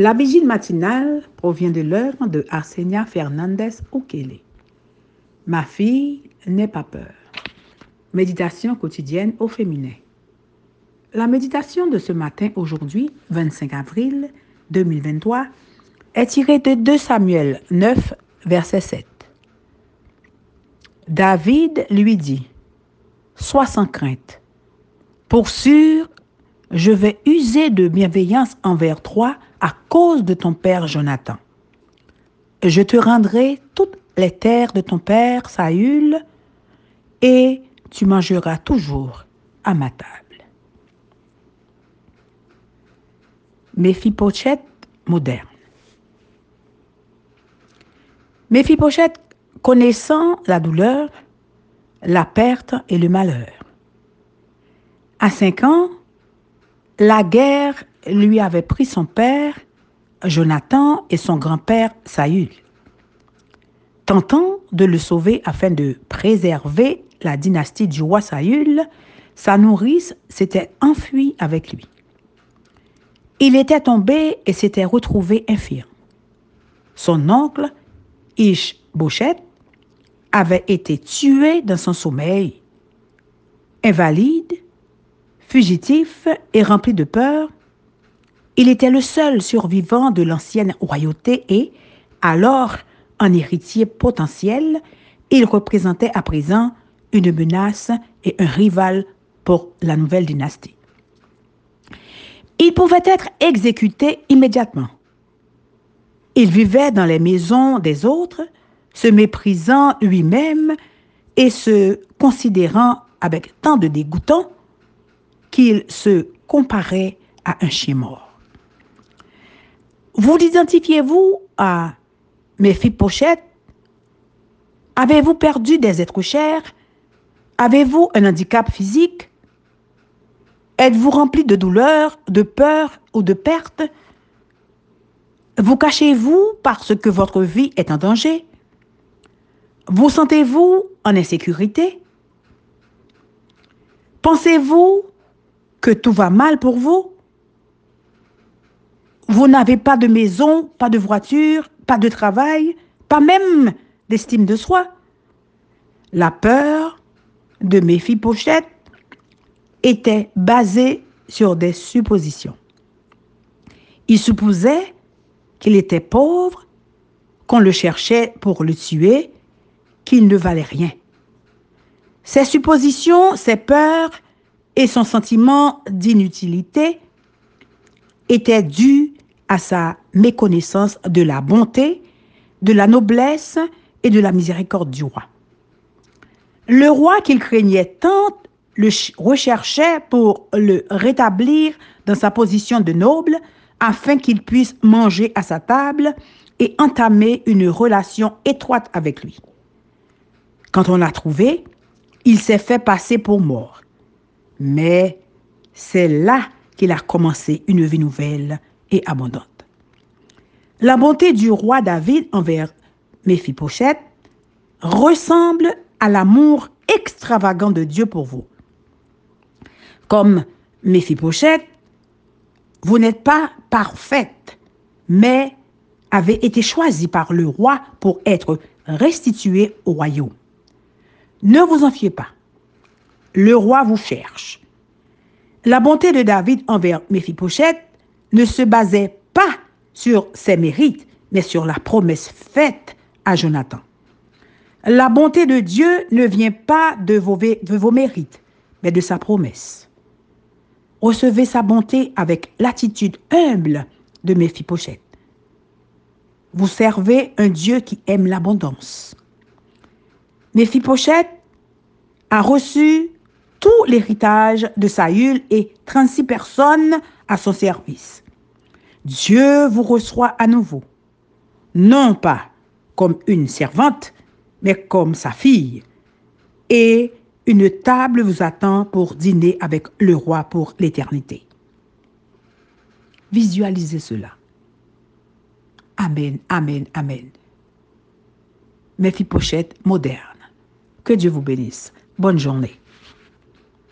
La vigile matinale provient de l'œuvre de Arsenia Fernandez Okele. Ma fille n'est pas peur. Méditation quotidienne au féminin. La méditation de ce matin, aujourd'hui, 25 avril 2023, est tirée de 2 Samuel 9, verset 7. David lui dit, Sois sans crainte. Pour sûr, je vais user de bienveillance envers toi à cause de ton père Jonathan. Je te rendrai toutes les terres de ton père Saül, et tu mangeras toujours à ma table. Méphipochette moderne. Méphipochette connaissant la douleur, la perte et le malheur. À cinq ans, la guerre lui avait pris son père, Jonathan, et son grand-père, Saül. Tentant de le sauver afin de préserver la dynastie du roi Saül, sa nourrice s'était enfuie avec lui. Il était tombé et s'était retrouvé infirme. Son oncle, Ish-Bochet, avait été tué dans son sommeil. Invalide, Fugitif et rempli de peur, il était le seul survivant de l'ancienne royauté et, alors un héritier potentiel, il représentait à présent une menace et un rival pour la nouvelle dynastie. Il pouvait être exécuté immédiatement. Il vivait dans les maisons des autres, se méprisant lui-même et se considérant avec tant de dégoûtant qu'il se comparait à un chien mort. Vous identifiez-vous à Méphipochette Avez-vous perdu des êtres chers? Avez-vous un handicap physique? Êtes-vous rempli de douleur, de peur ou de perte Vous cachez-vous parce que votre vie est en danger? Vous sentez-vous en insécurité? Pensez-vous tout va mal pour vous Vous n'avez pas de maison, pas de voiture, pas de travail, pas même d'estime de soi. La peur de Méphi-Pochette était basée sur des suppositions. Il supposait qu'il était pauvre, qu'on le cherchait pour le tuer, qu'il ne valait rien. Ces suppositions, ces peurs et son sentiment d'inutilité était dû à sa méconnaissance de la bonté, de la noblesse et de la miséricorde du roi. Le roi qu'il craignait tant le recherchait pour le rétablir dans sa position de noble afin qu'il puisse manger à sa table et entamer une relation étroite avec lui. Quand on l'a trouvé, il s'est fait passer pour mort. Mais c'est là qu'il a commencé une vie nouvelle et abondante. La bonté du roi David envers Méphipochette ressemble à l'amour extravagant de Dieu pour vous. Comme Méphipochette, vous n'êtes pas parfaite, mais avez été choisie par le roi pour être restituée au royaume. Ne vous en fiez pas le roi vous cherche. La bonté de David envers Méphipochette ne se basait pas sur ses mérites, mais sur la promesse faite à Jonathan. La bonté de Dieu ne vient pas de vos, mérites, mais de sa promesse. Recevez sa bonté avec l'attitude humble de Méphipochette. Vous servez un Dieu qui aime l'abondance. Méphipochette a reçu tout l'héritage de Saül et 36 personnes à son service. Dieu vous reçoit à nouveau, non pas comme une servante, mais comme sa fille. Et une table vous attend pour dîner avec le roi pour l'éternité. Visualisez cela. Amen, amen, amen. Méphipochette moderne. Que Dieu vous bénisse. Bonne journée.